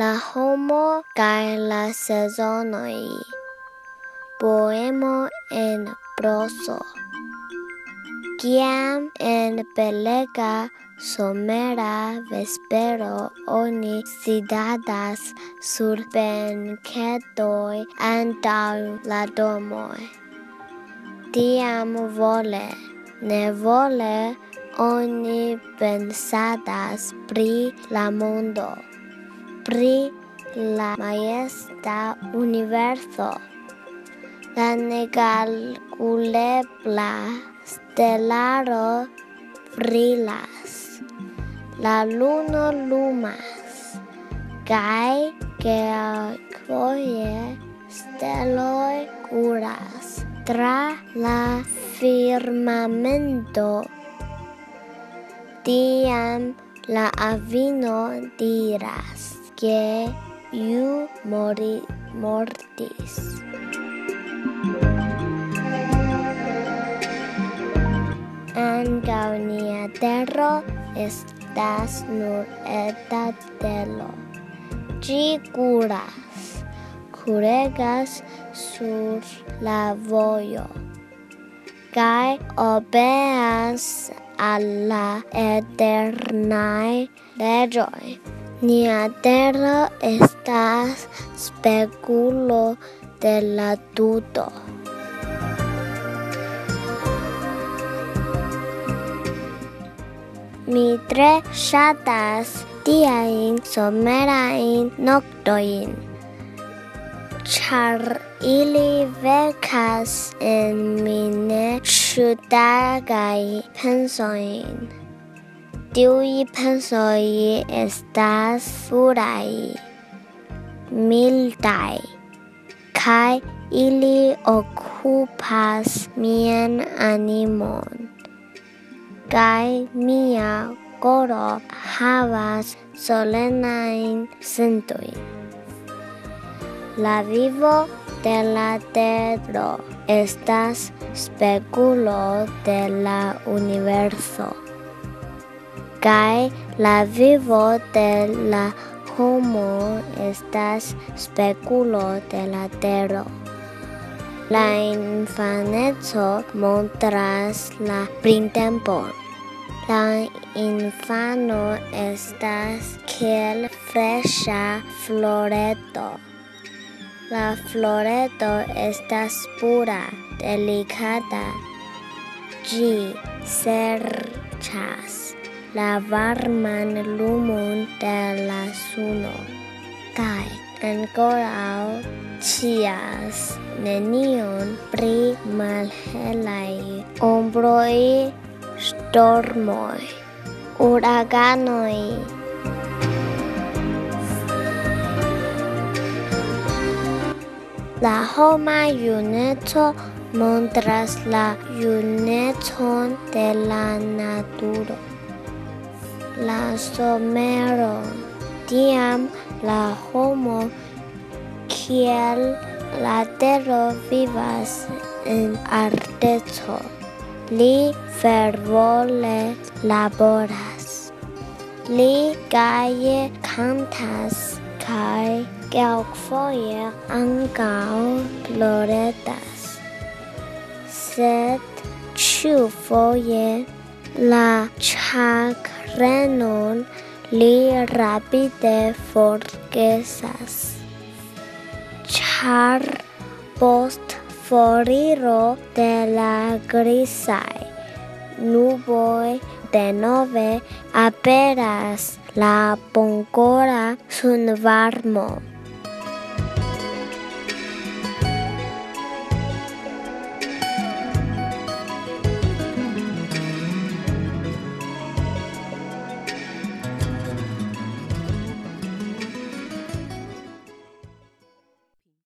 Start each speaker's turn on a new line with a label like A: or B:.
A: la homo kaj la sezonoj. Poemo en proso. Kiam en belega somera vespero oni sidadas sur benketoj antaŭ la domoj. Tiam vole, ne vole, oni pensadas pri la mondo pri la majesta universo, la negalculebla stelaro brilas, la luno lumas, kaj kelkfoje steloj curas tra la firmamento. Tiam la avino diras que iu mori, mortis. Ankaŭ nia tero estas nur eta telo. Ĝi kuras, kuregas sur la vojo kaj obeas al la eternaj leĝoj. Nia terra estas speculo de la tuto. Mi tre ŝatas tiajn somerajn noktojn, ĉar ili vekas en mi ne ŝutagaj pensojn. Tiui pensoi estas furai, mildai, kai ili okupas mien animon, kai mia coro havas solenain sentui. La vivo de la tedro estas speculo de la universo kai la vivo de la homo estas speculo de la tero. La infaneco montras la printempon. La infano estas kiel fresha floreto. La floreto estas pura, delicata. Gi serĉas la varman lumon de la suno kaj ancorau cias nenion pri malhelai ombroi stormoi uraganoi La homa juneco montras la junecon de la naturo la somero. Tiam la homo kiel la tero vivas en arteco. Li fervole laboras. Li gaje cantas kai kelkfoje ankaŭ ploretas. Sed ĉiufoje la ĉak renon li rapide forgesas. Char post foriro de la grisai nuboi de nove aperas la boncora sun varmo.